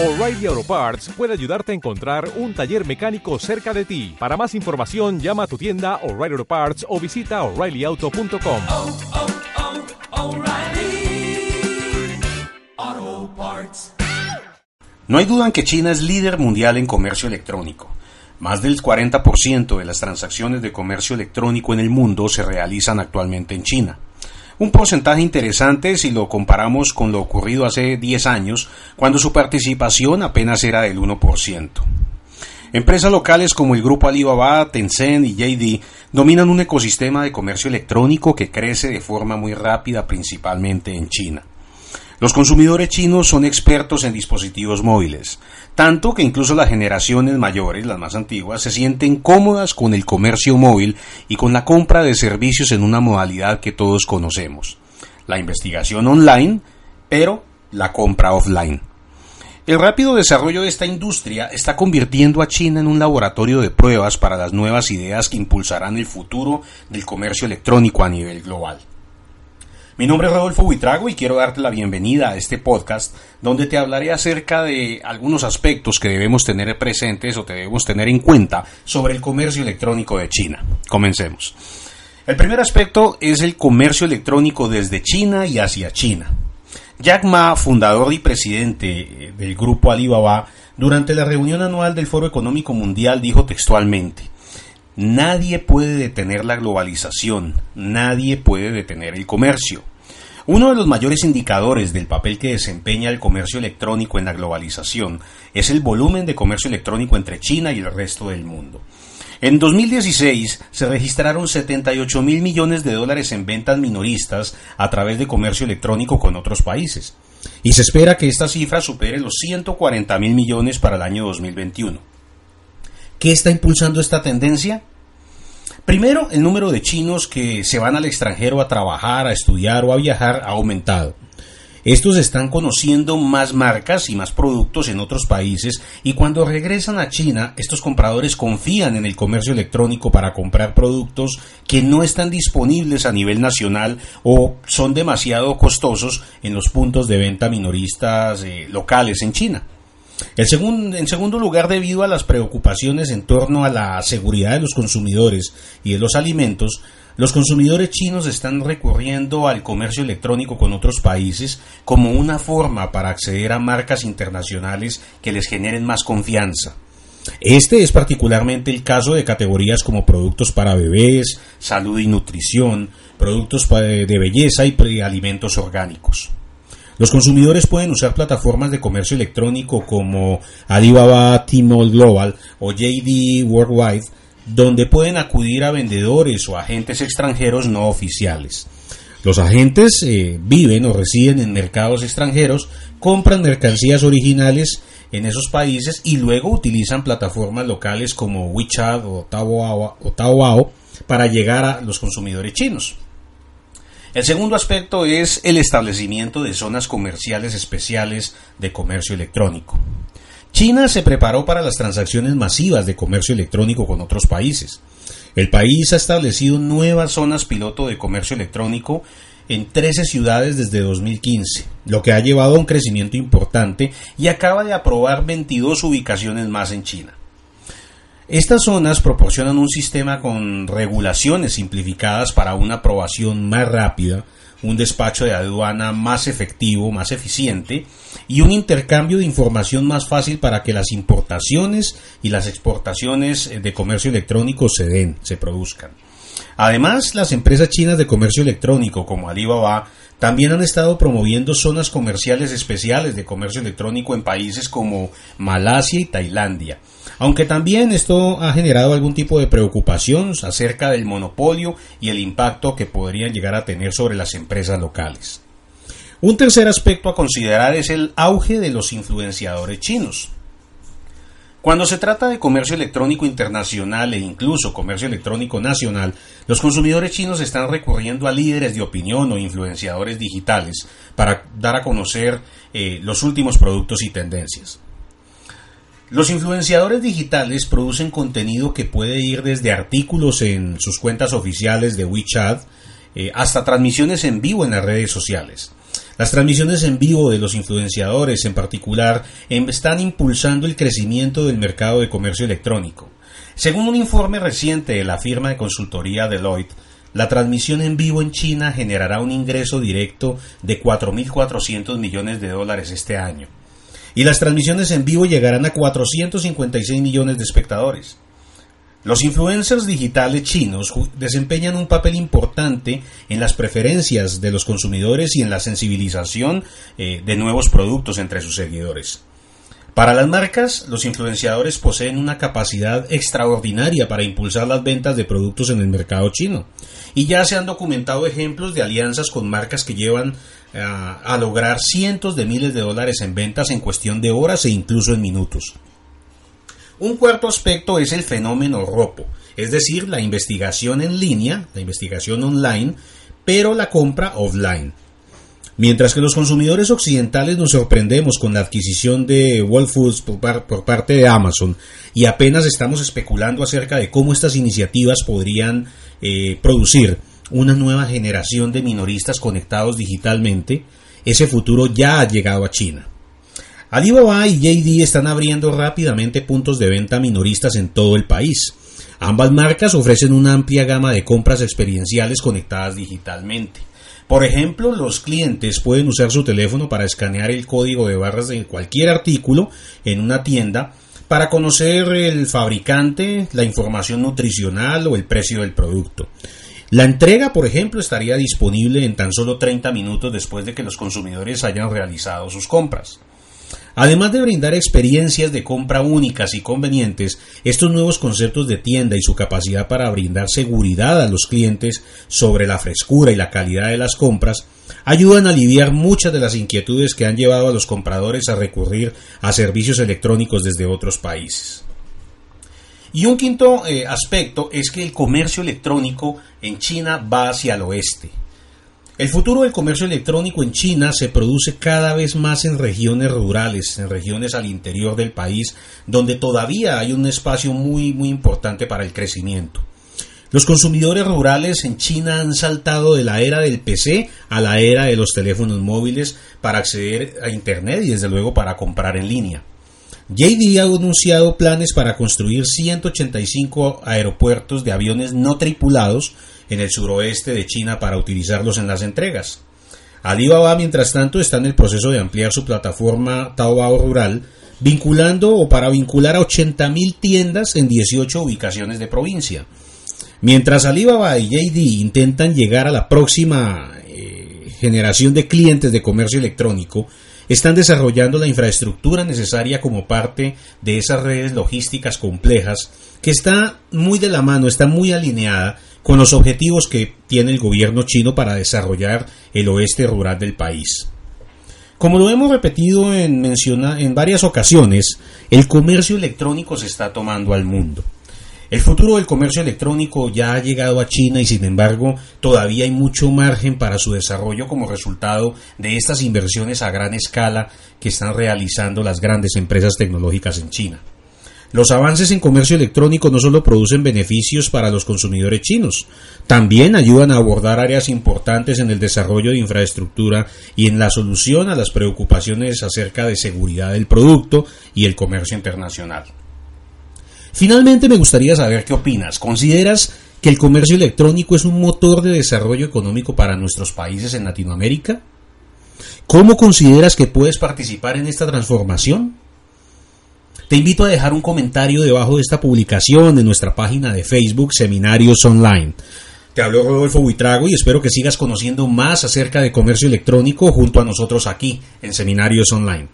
O'Reilly Auto Parts puede ayudarte a encontrar un taller mecánico cerca de ti. Para más información, llama a tu tienda O'Reilly Auto Parts o visita oreillyauto.com. oh, oh, Parts. No hay duda en que China es líder mundial en comercio electrónico. Más del 40% de las transacciones de comercio electrónico en el mundo se realizan actualmente en China. Un porcentaje interesante si lo comparamos con lo ocurrido hace 10 años, cuando su participación apenas era del 1%. Empresas locales como el grupo Alibaba, Tencent y JD dominan un ecosistema de comercio electrónico que crece de forma muy rápida principalmente en China. Los consumidores chinos son expertos en dispositivos móviles, tanto que incluso las generaciones mayores, las más antiguas, se sienten cómodas con el comercio móvil y con la compra de servicios en una modalidad que todos conocemos, la investigación online, pero la compra offline. El rápido desarrollo de esta industria está convirtiendo a China en un laboratorio de pruebas para las nuevas ideas que impulsarán el futuro del comercio electrónico a nivel global. Mi nombre es Rodolfo Buitrago y quiero darte la bienvenida a este podcast donde te hablaré acerca de algunos aspectos que debemos tener presentes o debemos tener en cuenta sobre el comercio electrónico de China. Comencemos. El primer aspecto es el comercio electrónico desde China y hacia China. Jack Ma, fundador y presidente del grupo Alibaba, durante la reunión anual del Foro Económico Mundial dijo textualmente, Nadie puede detener la globalización, nadie puede detener el comercio. Uno de los mayores indicadores del papel que desempeña el comercio electrónico en la globalización es el volumen de comercio electrónico entre China y el resto del mundo. En 2016 se registraron 78 mil millones de dólares en ventas minoristas a través de comercio electrónico con otros países. Y se espera que esta cifra supere los 140 mil millones para el año 2021. ¿Qué está impulsando esta tendencia? Primero, el número de chinos que se van al extranjero a trabajar, a estudiar o a viajar ha aumentado. Estos están conociendo más marcas y más productos en otros países y cuando regresan a China, estos compradores confían en el comercio electrónico para comprar productos que no están disponibles a nivel nacional o son demasiado costosos en los puntos de venta minoristas eh, locales en China. En segundo lugar, debido a las preocupaciones en torno a la seguridad de los consumidores y de los alimentos, los consumidores chinos están recurriendo al comercio electrónico con otros países como una forma para acceder a marcas internacionales que les generen más confianza. Este es particularmente el caso de categorías como productos para bebés, salud y nutrición, productos de belleza y alimentos orgánicos. Los consumidores pueden usar plataformas de comercio electrónico como Alibaba Tmall Global o JD Worldwide, donde pueden acudir a vendedores o agentes extranjeros no oficiales. Los agentes eh, viven o residen en mercados extranjeros, compran mercancías originales en esos países y luego utilizan plataformas locales como WeChat o Taobao, o Taobao para llegar a los consumidores chinos. El segundo aspecto es el establecimiento de zonas comerciales especiales de comercio electrónico. China se preparó para las transacciones masivas de comercio electrónico con otros países. El país ha establecido nuevas zonas piloto de comercio electrónico en 13 ciudades desde 2015, lo que ha llevado a un crecimiento importante y acaba de aprobar 22 ubicaciones más en China. Estas zonas proporcionan un sistema con regulaciones simplificadas para una aprobación más rápida, un despacho de aduana más efectivo, más eficiente y un intercambio de información más fácil para que las importaciones y las exportaciones de comercio electrónico se den, se produzcan. Además, las empresas chinas de comercio electrónico como Alibaba también han estado promoviendo zonas comerciales especiales de comercio electrónico en países como Malasia y Tailandia, aunque también esto ha generado algún tipo de preocupación acerca del monopolio y el impacto que podrían llegar a tener sobre las empresas locales. Un tercer aspecto a considerar es el auge de los influenciadores chinos. Cuando se trata de comercio electrónico internacional e incluso comercio electrónico nacional, los consumidores chinos están recurriendo a líderes de opinión o influenciadores digitales para dar a conocer eh, los últimos productos y tendencias. Los influenciadores digitales producen contenido que puede ir desde artículos en sus cuentas oficiales de WeChat eh, hasta transmisiones en vivo en las redes sociales. Las transmisiones en vivo de los influenciadores en particular em, están impulsando el crecimiento del mercado de comercio electrónico. Según un informe reciente de la firma de consultoría Deloitte, la transmisión en vivo en China generará un ingreso directo de 4.400 millones de dólares este año. Y las transmisiones en vivo llegarán a 456 millones de espectadores. Los influencers digitales chinos desempeñan un papel importante en las preferencias de los consumidores y en la sensibilización eh, de nuevos productos entre sus seguidores. Para las marcas, los influenciadores poseen una capacidad extraordinaria para impulsar las ventas de productos en el mercado chino. Y ya se han documentado ejemplos de alianzas con marcas que llevan a, eh, a lograr cientos de miles de dólares en ventas en cuestión de horas e incluso en minutos. Un cuarto aspecto es el fenómeno ROPO, es decir, la investigación en línea, la investigación online, pero la compra offline. Mientras que los consumidores occidentales nos sorprendemos con la adquisición de Whole Foods por, parte de Amazon y apenas estamos especulando acerca de cómo estas iniciativas podrían eh, producir una nueva generación de minoristas conectados digitalmente, ese futuro ya ha llegado a China. Alibaba y JD están abriendo rápidamente puntos de venta minoristas en todo el país. Ambas marcas ofrecen una amplia gama de compras experienciales conectadas digitalmente. Por ejemplo, los clientes pueden usar su teléfono para escanear el código de barras de cualquier artículo en una tienda para conocer el fabricante, la información nutricional o el precio del producto. La entrega, por ejemplo, estaría disponible en tan solo 30 minutos después de que los consumidores hayan realizado sus compras. Además de brindar experiencias de compra únicas y convenientes, estos nuevos conceptos de tienda y su capacidad para brindar seguridad a los clientes sobre la frescura y la calidad de las compras ayudan a aliviar muchas de las inquietudes que han llevado a los compradores a recurrir a servicios electrónicos desde otros países. Y un quinto eh, aspecto es que el comercio electrónico en China va hacia el oeste. El futuro del comercio electrónico en China se produce cada vez más en regiones rurales, en regiones al interior del país, donde todavía hay un espacio muy muy importante para el crecimiento. Los consumidores rurales en China han saltado de la era del PC a la era de los teléfonos móviles para acceder a Internet y desde luego para comprar en línea. JD ha anunciado planes para construir 185 aeropuertos de aviones no tripulados en el suroeste de China para utilizarlos en las entregas. Alibaba, mientras tanto, está en el proceso de ampliar su plataforma Taobao Rural, vinculando o para vincular a 80.000 tiendas en 18 ubicaciones de provincia. Mientras Alibaba y JD intentan llegar a la próxima eh, generación de clientes de comercio electrónico, están desarrollando la infraestructura necesaria como parte de esas redes logísticas complejas que está muy de la mano, está muy alineada con los objetivos que tiene el gobierno chino para desarrollar el oeste rural del país. Como lo hemos repetido en, en varias ocasiones, el comercio electrónico se está tomando al mundo. El futuro del comercio electrónico ya ha llegado a China y sin embargo todavía hay mucho margen para su desarrollo como resultado de estas inversiones a gran escala que están realizando las grandes empresas tecnológicas en China. Los avances en comercio electrónico no solo producen beneficios para los consumidores chinos, también ayudan a abordar áreas importantes en el desarrollo de infraestructura y en la solución a las preocupaciones acerca de seguridad del producto y el comercio internacional. Finalmente me gustaría saber qué opinas. ¿Consideras que el comercio electrónico es un motor de desarrollo económico para nuestros países en Latinoamérica? ¿Cómo consideras que puedes participar en esta transformación? Te invito a dejar un comentario debajo de esta publicación en nuestra página de Facebook Seminarios Online. Te hablo Rodolfo Buitrago y espero que sigas conociendo más acerca de comercio electrónico junto a nosotros aquí en Seminarios Online.